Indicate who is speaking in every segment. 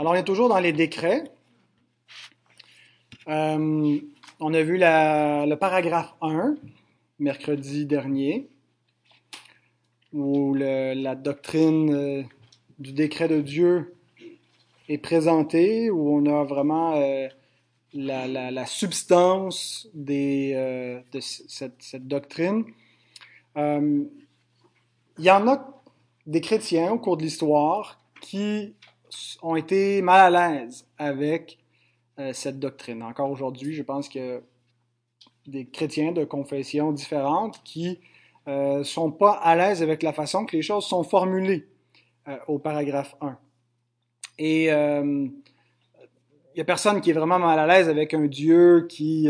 Speaker 1: Alors, on est toujours dans les décrets. Euh, on a vu le paragraphe 1, mercredi dernier, où la doctrine euh, du décret de Dieu est présentée, où on a vraiment euh, la, substance de cette, doctrine. il y en a des chrétiens au cours de l'histoire qui ont été mal à l'aise avec euh, cette doctrine. Encore aujourd'hui, je pense que des chrétiens de confessions différentes qui ne euh, sont pas à l'aise avec la façon que les choses sont formulées euh, au paragraphe 1. Et il n'y a personne qui est vraiment mal à l'aise avec un Dieu qui,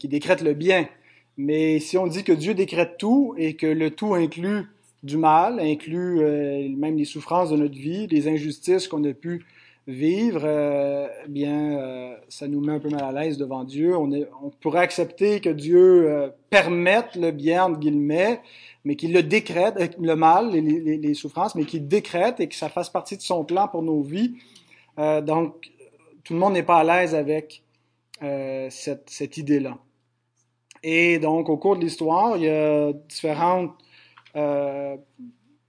Speaker 1: qui décrète le bien. Mais si on dit que Dieu décrète tout et que le tout inclut du mal, inclut euh, même les souffrances de notre vie, les injustices qu'on a pu vivre, euh, eh bien, euh, ça nous met un peu mal à l'aise devant Dieu. On, est, on pourrait accepter que Dieu permette le bien, entre guillemets, mais qu'il le décrète, le mal, les, les, les souffrances, mais qu'il décrète et que ça fasse partie de son plan pour nos vies. donc, tout le monde n'est pas à l'aise avec cette, cette idée-là. Et donc, au cours de l'histoire, il y a différentes euh,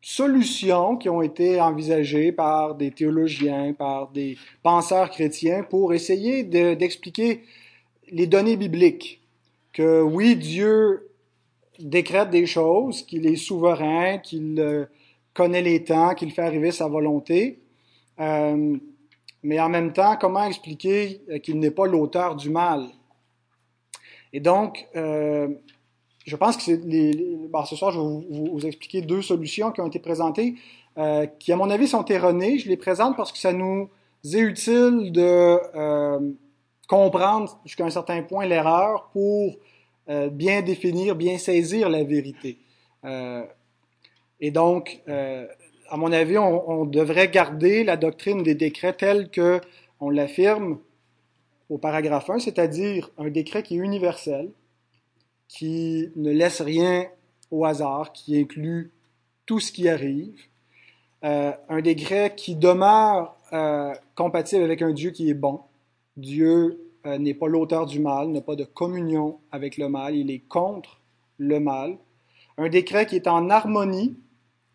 Speaker 1: solutions qui ont été envisagées par des théologiens, par des penseurs chrétiens pour essayer d'expliquer les données bibliques. Que oui, Dieu décrète des choses, qu'il est souverain, qu'il euh, connaît les temps, qu'il fait arriver sa volonté. Euh, mais en même temps, comment expliquer qu'il n'est pas l'auteur du mal? Et donc, je pense que c'est les, ce soir, je vais vous, expliquer deux solutions qui ont été présentées, euh, qui, à mon avis, sont erronées. Je les présente parce que ça nous est utile de euh, comprendre jusqu'à un certain point l'erreur pour euh, bien définir, bien saisir la vérité. et donc, à mon avis, on, on, devrait garder la doctrine des décrets telle que on l'affirme au paragraphe 1, c'est-à-dire un décret qui est universel, qui ne laisse rien au hasard, qui inclut tout ce qui arrive, euh, un décret qui demeure euh, compatible avec un Dieu qui est bon. Dieu euh, n'est pas l'auteur du mal, n'a pas de communion avec le mal, il est contre le mal. Un décret qui est en harmonie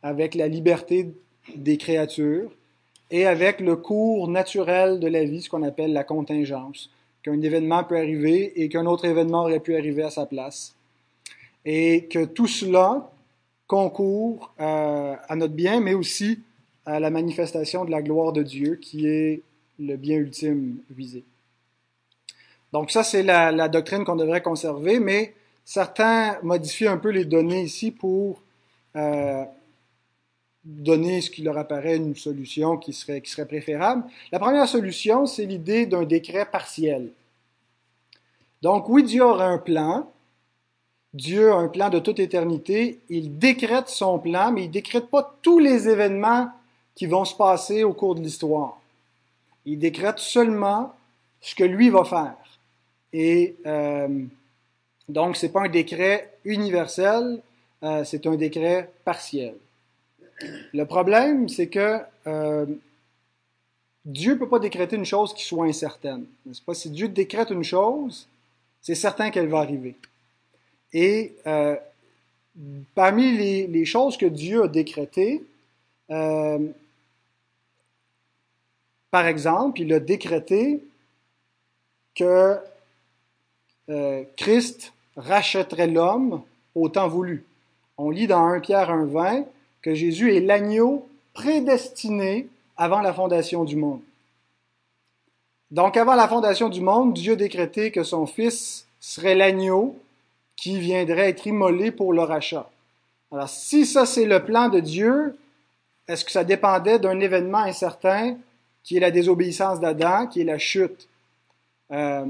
Speaker 1: avec la liberté des créatures et avec le cours naturel de la vie, ce qu'on appelle la contingence qu'un événement peut arriver et qu'un autre événement aurait pu arriver à sa place. Et que tout cela concourt euh, à notre bien, mais aussi à la manifestation de la gloire de Dieu, qui est le bien ultime visé. Donc ça, c'est la, doctrine qu'on devrait conserver, mais certains modifient un peu les données ici pour euh, donner ce qui leur apparaît une solution qui serait, qui serait préférable. La première solution, c'est l'idée d'un décret partiel. Donc oui, Dieu aura un plan. Dieu a un plan de toute éternité. Il décrète son plan, mais il ne décrète pas tous les événements qui vont se passer au cours de l'histoire. Il décrète seulement ce que lui va faire. Et euh, donc, ce n'est pas un décret universel, euh, c'est un décret partiel. Le problème, c'est que euh, Dieu ne peut pas décréter une chose qui soit incertaine. Pas? Si Dieu décrète une chose, c'est certain qu'elle va arriver. Et euh, parmi les, choses que Dieu a décrétées, euh, par exemple, il a décrété que Christ rachèterait l'homme au temps voulu. On lit dans 1 Pierre 1.20 que Jésus est l'agneau prédestiné avant la fondation du monde. Donc avant la fondation du monde, Dieu décrétait que son Fils serait l'agneau qui viendrait être immolé pour le rachat. Alors si ça c'est le plan de Dieu, est-ce que ça dépendait d'un événement incertain qui est la désobéissance d'Adam, qui est la chute? Euh,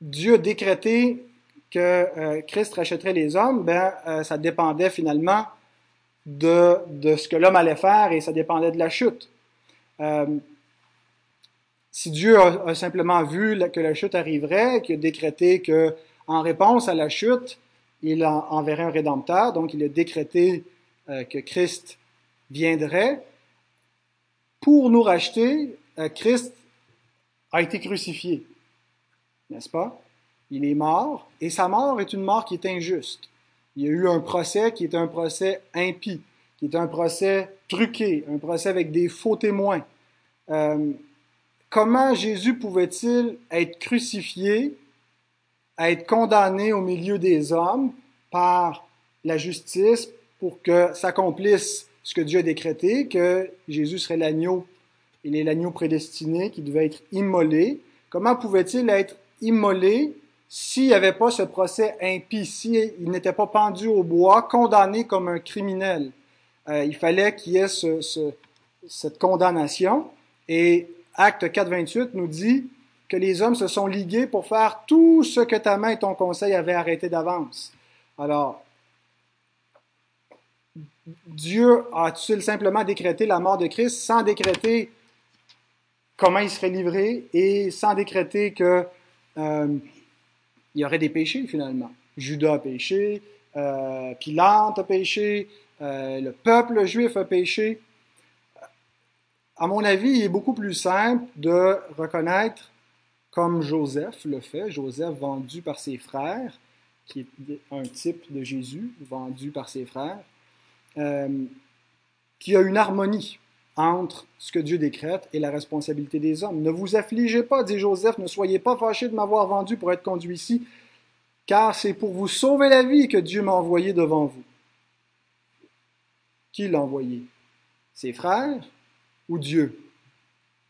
Speaker 1: Dieu a décrété que euh, Christ rachèterait les hommes, ben, euh, ça dépendait finalement de, de ce que l'homme allait faire et ça dépendait de la chute. Euh, si Dieu a, simplement vu que la chute arriverait, qu'il a décrété que, en réponse à la chute, il enverrait un rédempteur, donc il a décrété euh, que Christ viendrait pour nous racheter, euh, Christ a été crucifié, n'est-ce pas? Il est mort, et sa mort est une mort qui est injuste. Il y a eu un procès qui est un procès impie, qui est un procès truqué, un procès avec des faux témoins. Euh, comment Jésus pouvait-il être crucifié, être condamné au milieu des hommes par la justice pour que s'accomplisse ce que Dieu a décrété, que Jésus serait l'agneau, il est l'agneau prédestiné qui devait être immolé. Comment pouvait-il être immolé s'il n'y avait pas ce procès impie, s'il n'était pas pendu au bois, condamné comme un criminel? Euh, il fallait qu'il y ait ce, cette condamnation. Et Acte 4.28 nous dit que les hommes se sont ligués pour faire tout ce que ta main et ton conseil avaient arrêté d'avance. Alors, Dieu a-t-il simplement décrété la mort de Christ sans décréter comment il serait livré et sans décréter que euh, il y aurait des péchés finalement. Judas a péché, euh, Pilate a péché, euh, le peuple juif a péché. À mon avis, il est beaucoup plus simple de reconnaître, comme Joseph le fait, Joseph vendu par ses frères, qui est un type de Jésus, vendu par ses frères, euh, qu'il y a une harmonie entre ce que Dieu décrète et la responsabilité des hommes. Ne vous affligez pas, dit Joseph, ne soyez pas fâchés de m'avoir vendu pour être conduit ici, car c'est pour vous sauver la vie que Dieu m'a envoyé devant vous. Qui l'a envoyé? Ses frères ou Dieu?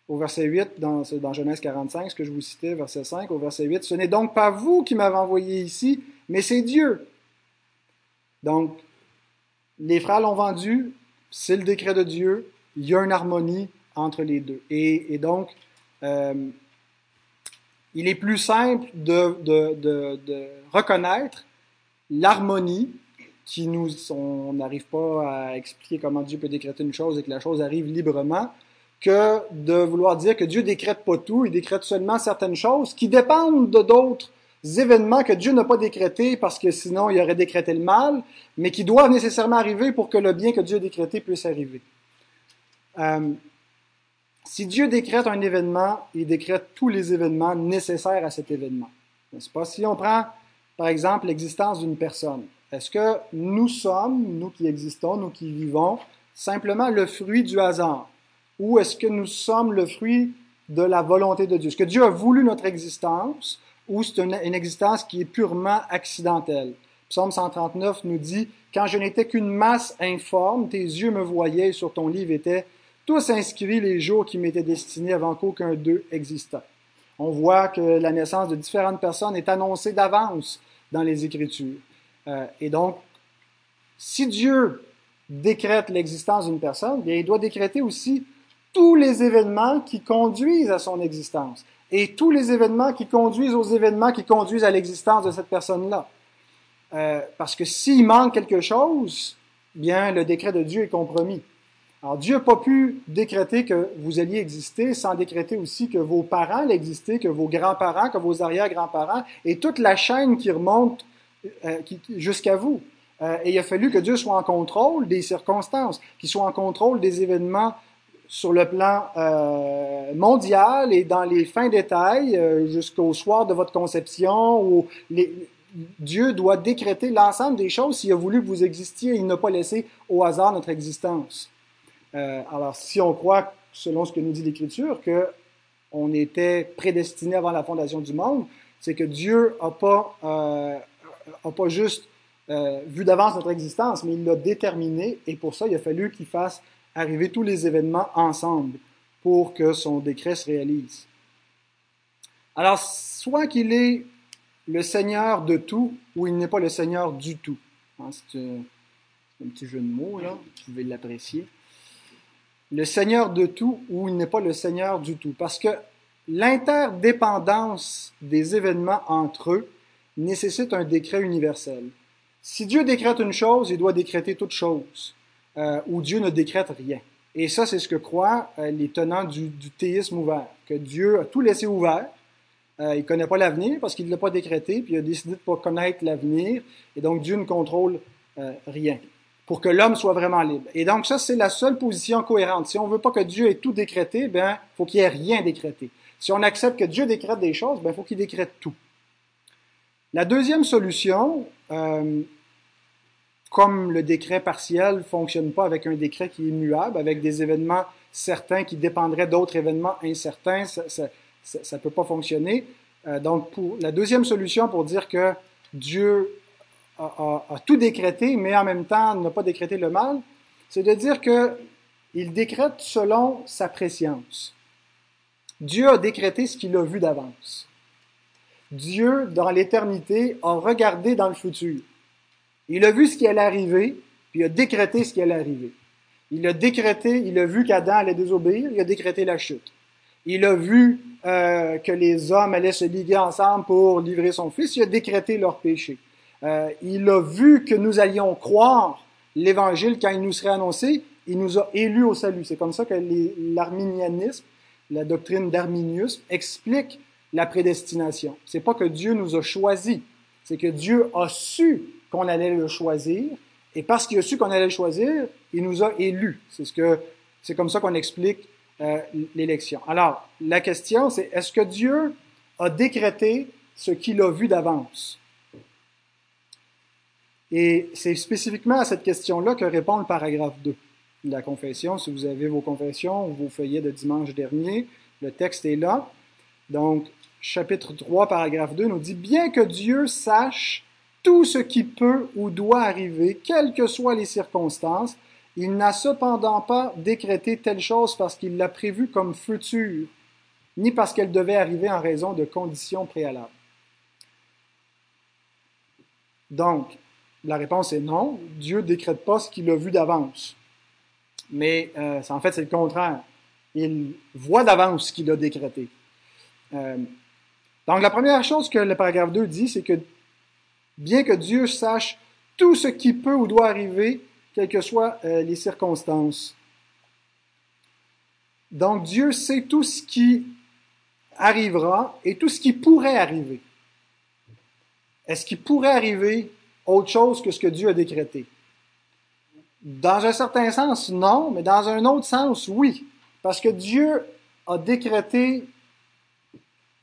Speaker 1: Au verset 8, dans, dans Genèse 45, ce que je vous citais, verset 5, au verset 8, ce n'est donc pas vous qui m'avez envoyé ici, mais c'est Dieu. Donc, les frères l'ont vendu, c'est le décret de Dieu, il y a une harmonie entre les deux. Et, donc, euh, il est plus simple de, de reconnaître l'harmonie qui nous, on n'arrive pas à expliquer comment Dieu peut décréter une chose et que la chose arrive librement, que de vouloir dire que Dieu décrète pas tout, il décrète seulement certaines choses qui dépendent de d'autres événements que Dieu n'a pas décrétés parce que sinon il aurait décrété le mal, mais qui doivent nécessairement arriver pour que le bien que Dieu a décrété puisse arriver. Euh, si Dieu décrète un événement, il décrète tous les événements nécessaires à cet événement. N'est-ce pas? Si on prend, par exemple, l'existence d'une personne, est-ce que nous sommes, nous qui existons, nous qui vivons, simplement le fruit du hasard? Ou est-ce que nous sommes le fruit de la volonté de Dieu? Est-ce que Dieu a voulu notre existence ou c'est une, existence qui est purement accidentelle? Psaume 139 nous dit, Quand je n'étais qu'une masse informe, tes yeux me voyaient et sur ton livre étaient tous les jours qui m'étaient destinés avant qu'aucun d'eux existât. On voit que la naissance de différentes personnes est annoncée d'avance dans les Écritures. Euh, et donc, si Dieu décrète l'existence d'une personne, bien, il doit décréter aussi tous les événements qui conduisent à son existence et tous les événements qui conduisent aux événements qui conduisent à l'existence de cette personne-là. Euh, parce que s'il manque quelque chose, bien, le décret de Dieu est compromis. Alors, Dieu n'a pas pu décréter que vous alliez exister sans décréter aussi que vos parents l'existaient, que vos grands-parents, que vos arrière-grands-parents, et toute la chaîne qui remonte euh, jusqu'à vous. Euh, et il a fallu que Dieu soit en contrôle des circonstances, qu'il soit en contrôle des événements sur le plan euh, mondial et dans les fins détails jusqu'au soir de votre conception. Où Dieu doit décréter l'ensemble des choses s'il a voulu que vous existiez. Il n'a pas laissé au hasard notre existence. Alors, si on croit, selon ce que nous dit l'Écriture, que on était prédestiné avant la fondation du monde, c'est que Dieu n'a pas n'a pas juste euh, vu d'avance notre existence, mais il l'a déterminé et pour ça, il a fallu qu'il fasse arriver tous les événements ensemble pour que son décret se réalise. Alors, soit qu'il est le Seigneur de tout ou il n'est pas le Seigneur du tout. Hein, c'est un petit jeu de mots, là, vous pouvez l'apprécier. Le Seigneur de tout ou il n'est pas le Seigneur du tout. Parce que l'interdépendance des événements entre eux nécessite un décret universel. Si Dieu décrète une chose, il doit décréter toute chose, euh, ou Dieu ne décrète rien. Et ça, c'est ce que croient euh, les tenants du, théisme ouvert, que Dieu a tout laissé ouvert. Euh, il ne connaît pas l'avenir parce qu'il ne l'a pas décrété, puis il a décidé de ne pas connaître l'avenir, et donc Dieu ne contrôle rien. Pour que l'homme soit vraiment libre. Et donc ça, c'est la seule position cohérente. Si on veut pas que Dieu ait tout décrété, ben faut qu'il y ait rien décrété. Si on accepte que Dieu décrète des choses, ben faut qu'il décrète tout. La deuxième solution, euh, comme le décret partiel fonctionne pas avec un décret qui est muable, avec des événements certains qui dépendraient d'autres événements incertains, ça, ça, peut pas fonctionner. Euh, donc, pour la deuxième solution pour dire que Dieu a, tout décrété, mais en même temps n'a pas décrété le mal, c'est de dire que il décrète selon sa préscience. Dieu a décrété ce qu'il a vu d'avance. Dieu, dans l'éternité, a regardé dans le futur. Il a vu ce qui allait arriver, puis il a décrété ce qui allait arriver. Il a décrété, il a vu qu'Adam allait désobéir, il a décrété la chute. Il a vu euh, que les hommes allaient se liguer ensemble pour livrer son fils, il a décrété leur péché. Euh, il a vu que nous allions croire l'Évangile quand il nous serait annoncé. Il nous a élus au salut. C'est comme ça que l'arminianisme, la doctrine d'Arminius, explique la prédestination. C'est pas que Dieu nous a choisis, c'est que Dieu a su qu'on allait le choisir, et parce qu'il a su qu'on allait le choisir, il nous a élus. C'est ce que, c'est comme ça qu'on explique euh, l'élection. Alors, la question, c'est est-ce que Dieu a décrété ce qu'il a vu d'avance? Et c'est spécifiquement à cette question-là que répond le paragraphe 2 de la confession. Si vous avez vos confessions vos feuillets de dimanche dernier, le texte est là. Donc, chapitre 3, paragraphe 2 nous dit, Bien que Dieu sache tout ce qui peut ou doit arriver, quelles que soient les circonstances, il n'a cependant pas décrété telle chose parce qu'il l'a prévue comme future, ni parce qu'elle devait arriver en raison de conditions préalables. Donc, la réponse est non. Dieu ne décrète pas ce qu'il a vu d'avance. Mais euh, en fait, c'est le contraire. Il voit d'avance ce qu'il a décrété. Euh, donc, la première chose que le paragraphe 2 dit, c'est que bien que Dieu sache tout ce qui peut ou doit arriver, quelles que soient euh, les circonstances. Donc, Dieu sait tout ce qui arrivera et tout ce qui pourrait arriver. Est-ce qu'il pourrait arriver autre chose que ce que Dieu a décrété. Dans un certain sens, non, mais dans un autre sens, oui. Parce que Dieu a décrété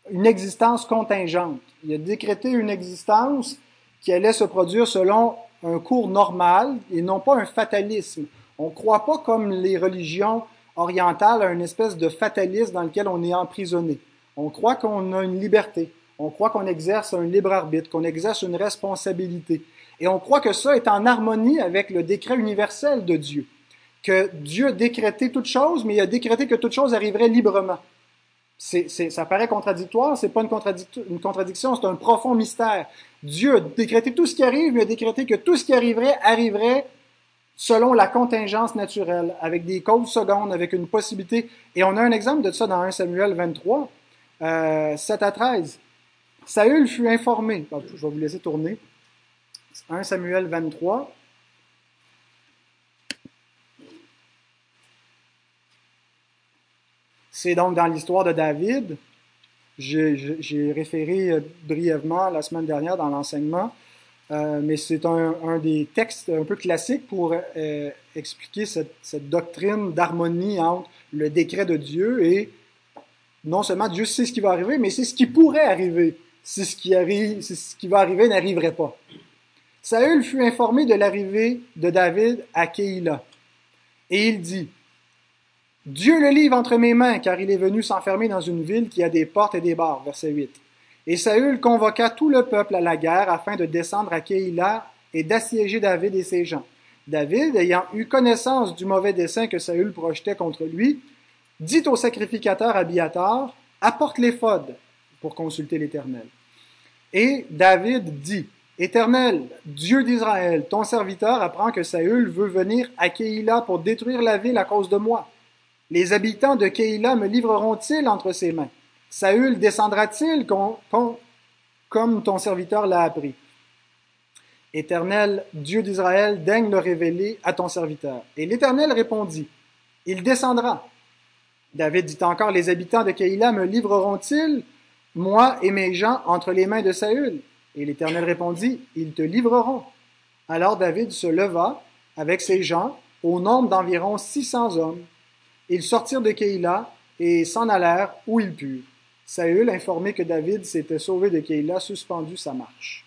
Speaker 1: une existence contingente. Il a décrété une existence qui allait se produire selon un cours normal et non pas un fatalisme. On ne croit pas comme les religions orientales à une espèce de fatalisme dans lequel on est emprisonné. On croit qu'on a une liberté. On croit qu'on exerce un libre arbitre, qu'on exerce une responsabilité. Et on croit que ça est en harmonie avec le décret universel de Dieu. Que Dieu a décrété toute chose, mais il a décrété que toute chose arriverait librement. Ça paraît contradictoire, c'est pas une, contradiction, c'est un profond mystère. Dieu a décrété tout ce qui arrive, mais a décrété que tout ce qui arriverait arriverait selon la contingence naturelle, avec des causes secondes, avec une possibilité. Et on a un exemple de ça dans 1 Samuel 23, euh, 7 à 13. Saül fut informé. Je vais vous laisser tourner. 1 Samuel 23. C'est donc dans l'histoire de David. J'ai référé euh, brièvement la semaine dernière dans l'enseignement, euh, mais c'est un, des textes un peu classiques pour euh, expliquer cette, cette doctrine d'harmonie entre le décret de Dieu et non seulement Dieu sait ce qui va arriver, mais c'est ce qui pourrait arriver si ce qui, arrive, ce qui va arriver n'arriverait pas. Saül fut informé de l'arrivée de David à Keïla. Et il dit, Dieu le livre entre mes mains, car il est venu s'enfermer dans une ville qui a des portes et des barres. Verset 8. Et Saül convoqua tout le peuple à la guerre afin de descendre à Keïla et d'assiéger David et ses gens. David, ayant eu connaissance du mauvais dessein que Saül projetait contre lui, dit au sacrificateur Abiatar, apporte l'éphod pour consulter l'Éternel. Et David dit, Éternel, Dieu d'Israël, ton serviteur apprend que Saül veut venir à Keïla pour détruire la ville à cause de moi. Les habitants de Keïla me livreront-ils entre ses mains? Saül descendra-t-il comme ton serviteur l'a appris? Éternel, Dieu d'Israël, daigne le révéler à ton serviteur. Et l'Éternel répondit, Il descendra. David dit encore, Les habitants de Keïla me livreront-ils moi et mes gens entre les mains de Saül. Et l'Éternel répondit, Ils te livreront. Alors David se leva avec ses gens, au nombre d'environ 600 hommes. Ils sortirent de Keïla et s'en allèrent où ils purent. Saül, informé que David s'était sauvé de Keïla, suspendu sa marche.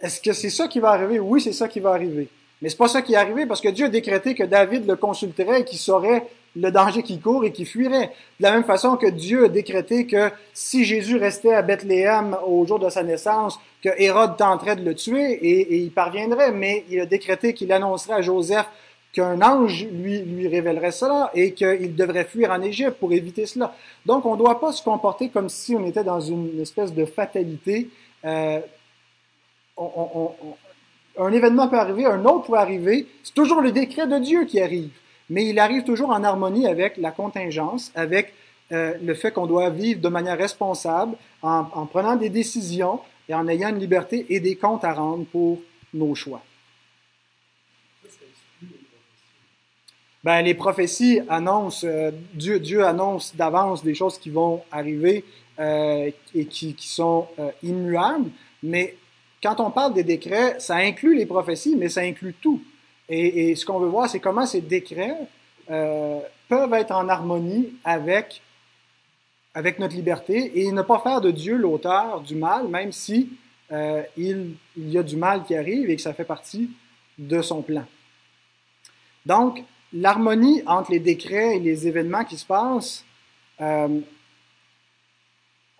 Speaker 1: Est-ce que c'est ça qui va arriver? Oui, c'est ça qui va arriver. Mais c'est pas ça qui est arrivé parce que Dieu a décrété que David le consulterait et qu'il saurait le danger qui court et qui fuirait. De la même façon que Dieu a décrété que si Jésus restait à Bethléem au jour de sa naissance, que Hérode tenterait de le tuer et, il parviendrait, mais il a décrété qu'il annoncerait à Joseph qu'un ange lui, lui révélerait cela et qu'il devrait fuir en Égypte pour éviter cela. Donc on ne doit pas se comporter comme si on était dans une espèce de fatalité. Euh, un événement peut arriver, un autre peut arriver, c'est toujours le décret de Dieu qui arrive mais il arrive toujours en harmonie avec la contingence, avec euh, le fait qu'on doit vivre de manière responsable, en, prenant des décisions et en ayant une liberté et des comptes à rendre pour nos choix. Ben, les prophéties annoncent, euh, Dieu, Dieu annonce d'avance des choses qui vont arriver euh, et qui, qui sont immuables, mais quand on parle des décrets, ça inclut les prophéties, mais ça inclut tout. Et, ce qu'on veut voir, c'est comment ces décrets euh, peuvent être en harmonie avec, avec notre liberté et ne pas faire de Dieu l'auteur du mal, même si euh, il, y a du mal qui arrive et que ça fait partie de son plan. Donc, l'harmonie entre les décrets et les événements qui se passent, euh,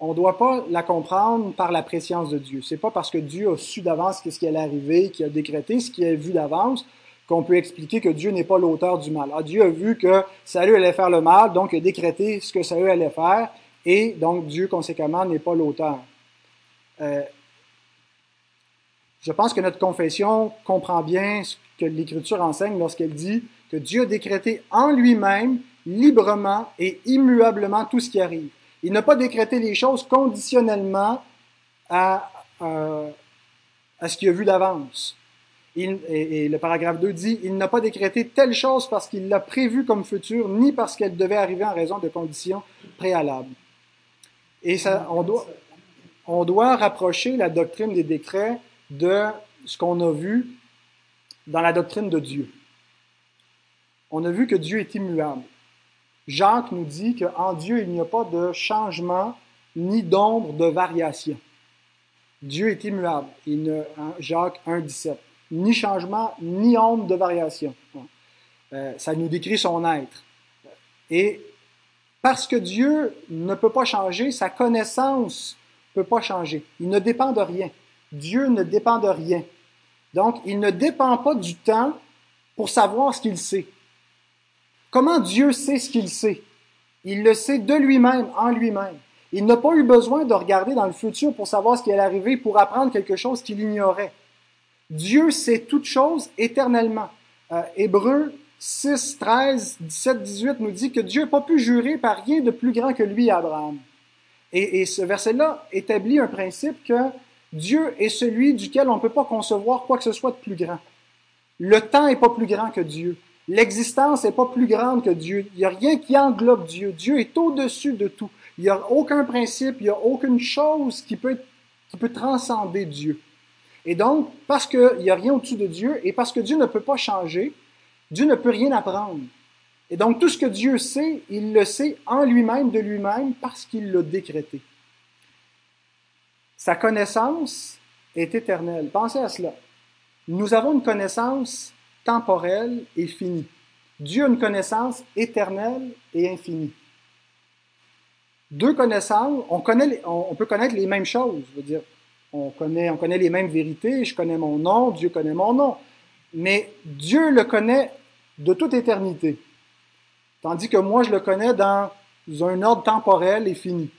Speaker 1: on ne doit pas la comprendre par la préscience de Dieu. C'est pas parce que Dieu a su d'avance ce qui allait arriver, qu'il a décrété ce qu'il a vu d'avance, qu'on peut expliquer que Dieu n'est pas l'auteur du mal. Ah, Dieu a vu que Saül allait faire le mal, donc il a décrété ce que Saül allait faire, et donc Dieu, conséquemment, n'est pas l'auteur. Euh, je pense que notre confession comprend bien ce que l'Écriture enseigne lorsqu'elle dit que Dieu a décrété en lui-même, librement et immuablement tout ce qui arrive. Il n'a pas décrété les choses conditionnellement à, euh, à ce qu'il a vu d'avance et, le paragraphe 2 dit, il n'a pas décrété telle chose parce qu'il l'a prévu comme futur, ni parce qu'elle devait arriver en raison de conditions préalables. Et on doit, rapprocher la doctrine des décrets de ce qu'on a vu dans la doctrine de Dieu. On a vu que Dieu est immuable. Jacques nous dit qu'en Dieu, il n'y a pas de changement ni d'ombre de variation. Dieu est immuable. Il Jacques 1, 17 ni changement, ni ombre de variation. Euh, ça nous décrit son être. Et parce que Dieu ne peut pas changer, sa connaissance ne peut pas changer. Il ne dépend de rien. Dieu ne dépend de rien. Donc, il ne dépend pas du temps pour savoir ce qu'il sait. Comment Dieu sait ce qu'il sait? Il le sait de lui-même, en lui-même. Il n'a pas eu besoin de regarder dans le futur pour savoir ce qui allait arriver, pour apprendre quelque chose qu'il ignorait. Dieu sait toutes choses éternellement. Euh, Hébreu 6, 13, 17, 18 nous dit que Dieu n'a pas pu jurer par rien de plus grand que lui, Abraham. Et, et ce verset-là établit un principe que Dieu est celui duquel on ne peut pas concevoir quoi que ce soit de plus grand. Le temps n'est pas plus grand que Dieu. L'existence n'est pas plus grande que Dieu. Il n'y a rien qui englobe Dieu. Dieu est au-dessus de tout. Il n'y a aucun principe, il n'y a aucune chose qui peut, qui peut transcender Dieu. Et donc, parce qu'il n'y a rien au-dessus de Dieu et parce que Dieu ne peut pas changer, Dieu ne peut rien apprendre. Et donc, tout ce que Dieu sait, il le sait en lui-même, de lui-même, parce qu'il l'a décrété. Sa connaissance est éternelle. Pensez à cela. Nous avons une connaissance temporelle et finie. Dieu a une connaissance éternelle et infinie. Deux connaissances, on, on peut connaître les mêmes choses. Je veux dire, on connaît, on connaît les mêmes vérités, je connais mon nom, Dieu connaît mon nom. Mais Dieu le connaît de toute éternité. Tandis que moi, je le connais dans un ordre temporel et fini.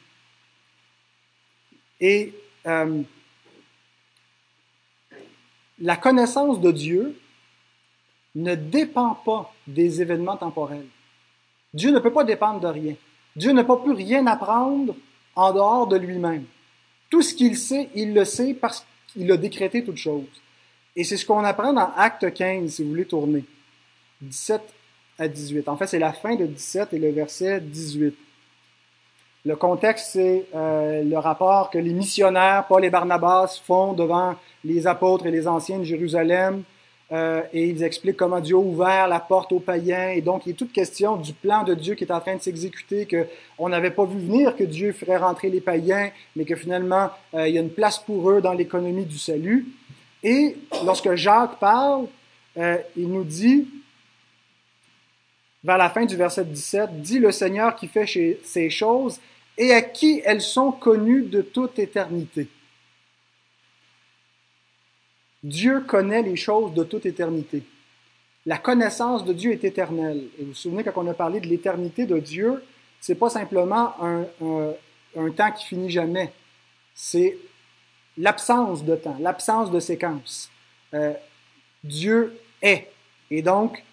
Speaker 1: Et euh, la connaissance de Dieu ne dépend pas des événements temporels. Dieu ne peut pas dépendre de rien. Dieu n'a pas pu rien apprendre en dehors de lui-même. Tout ce qu'il sait, il le sait parce qu'il a décrété toute chose. Et c'est ce qu'on apprend dans Acte 15, si vous voulez tourner. 17 à 18. En fait, c'est la fin de 17 et le verset 18. Le contexte, c'est euh, le rapport que les missionnaires, Paul et Barnabas, font devant les apôtres et les anciens de Jérusalem. Euh, et ils expliquent comment Dieu a ouvert la porte aux païens. Et donc, il est toute question du plan de Dieu qui est en train de s'exécuter, qu'on n'avait pas vu venir que Dieu ferait rentrer les païens, mais que finalement, euh, il y a une place pour eux dans l'économie du salut. Et lorsque Jacques parle, euh, il nous dit, vers la fin du verset 17, dit le Seigneur qui fait ces choses et à qui elles sont connues de toute éternité. Dieu connaît les choses de toute éternité. La connaissance de Dieu est éternelle. Et vous vous souvenez quand on a parlé de l'éternité de Dieu, c'est pas simplement un, un, temps qui finit jamais. C'est l'absence de temps, l'absence de séquence. Euh, Dieu est. Et donc,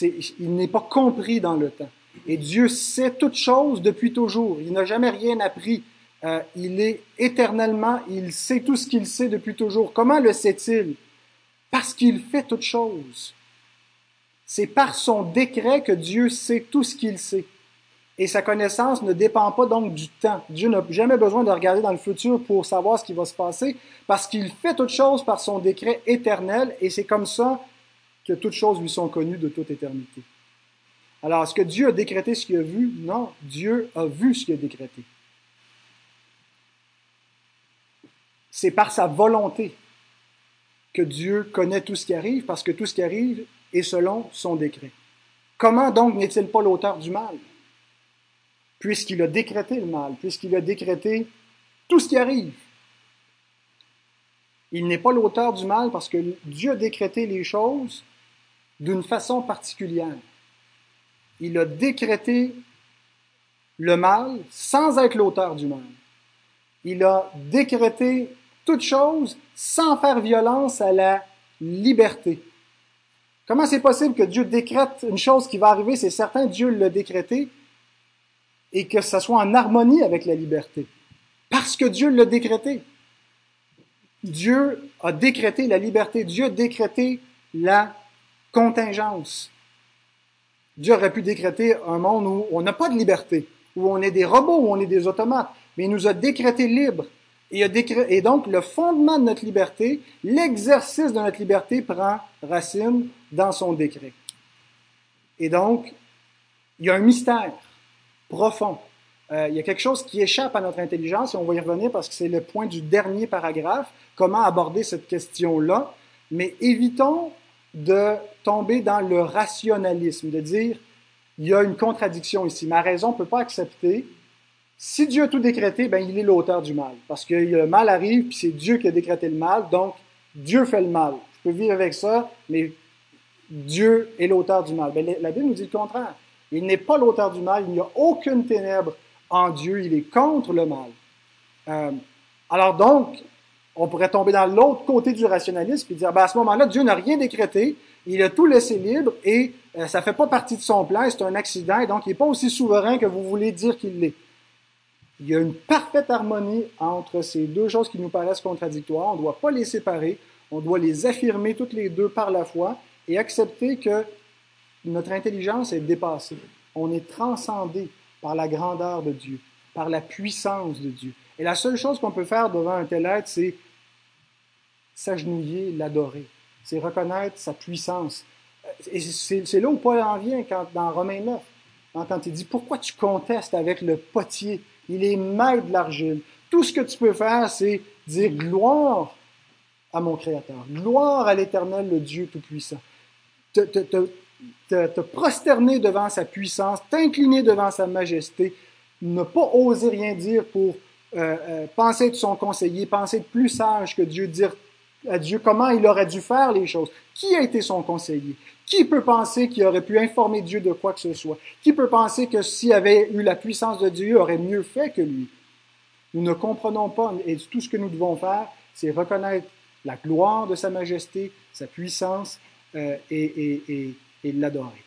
Speaker 1: il n'est pas compris dans le temps. Et Dieu sait toutes choses depuis toujours. Il n'a jamais rien appris. Euh, il est éternellement, il sait tout ce qu'il sait depuis toujours. Comment le sait-il? Parce qu'il fait toutes choses. C'est par son décret que Dieu sait tout ce qu'il sait. Et sa connaissance ne dépend pas donc du temps. Dieu n'a jamais besoin de regarder dans le futur pour savoir ce qui va se passer, parce qu'il fait toutes choses par son décret éternel, et c'est comme ça que toutes choses lui sont connues de toute éternité. Alors, est-ce que Dieu a décrété ce qu'il a vu? Non, Dieu a vu ce qu'il a décrété. C'est par sa volonté que Dieu connaît tout ce qui arrive, parce que tout ce qui arrive est selon son décret. Comment donc n'est-il pas l'auteur du mal? Puisqu'il a décrété le mal, puisqu'il a décrété tout ce qui arrive. Il n'est pas l'auteur du mal parce que Dieu a décrété les choses d'une façon particulière. Il a décrété le mal sans être l'auteur du mal. Il a décrété toute chose sans faire violence à la liberté. Comment c'est possible que Dieu décrète une chose qui va arriver, c'est certain, Dieu l'a décrété, et que ça soit en harmonie avec la liberté? Parce que Dieu l'a décrété. Dieu a décrété la liberté, Dieu a décrété la contingence. Dieu aurait pu décréter un monde où on n'a pas de liberté, où on est des robots, où on est des automates, mais il nous a décrété libre. Et, donc, le fondement de notre liberté, l'exercice de notre liberté prend racine dans son décret. Et donc, il y a un mystère profond. Euh, il y a quelque chose qui échappe à notre intelligence, et on va y revenir parce que c'est le point du dernier paragraphe, comment aborder cette question-là. Mais évitons de tomber dans le rationalisme, de dire, il y a une contradiction ici. Ma raison ne peut pas accepter si Dieu a tout décrété, ben, il est l'auteur du mal. Parce que le mal arrive, puis c'est Dieu qui a décrété le mal, donc Dieu fait le mal. Je peux vivre avec ça, mais Dieu est l'auteur du mal. Ben, la Bible nous dit le contraire. Il n'est pas l'auteur du mal, il n'y a aucune ténèbre en Dieu, il est contre le mal. Euh, alors donc, on pourrait tomber dans l'autre côté du rationalisme et dire, ben, à ce moment-là, Dieu n'a rien décrété, il a tout laissé libre et euh, ça ne fait pas partie de son plan, c'est un accident, et donc il n'est pas aussi souverain que vous voulez dire qu'il l'est. Il y a une parfaite harmonie entre ces deux choses qui nous paraissent contradictoires. On ne doit pas les séparer. On doit les affirmer toutes les deux par la foi et accepter que notre intelligence est dépassée. On est transcendé par la grandeur de Dieu, par la puissance de Dieu. Et la seule chose qu'on peut faire devant un tel être, c'est s'agenouiller, l'adorer. C'est reconnaître sa puissance. Et c'est là où Paul en vient quand, dans Romains 9, quand il dit Pourquoi tu contestes avec le potier il est maître de l'argile. Tout ce que tu peux faire, c'est dire gloire à mon Créateur, gloire à l'Éternel, le Dieu Tout-Puissant. Te, te, prosterner devant sa puissance, t'incliner devant sa majesté, ne pas oser rien dire pour euh, euh, penser de son conseiller, penser de plus sage que Dieu, dire à Dieu comment il aurait dû faire les choses. Qui a été son conseiller? Qui peut penser qu'il aurait pu informer Dieu de quoi que ce soit? Qui peut penser que s'il avait eu la puissance de Dieu, il aurait mieux fait que lui? Nous ne comprenons pas, et tout ce que nous devons faire, c'est reconnaître la gloire de sa majesté, sa puissance, euh, et, et l'adorer.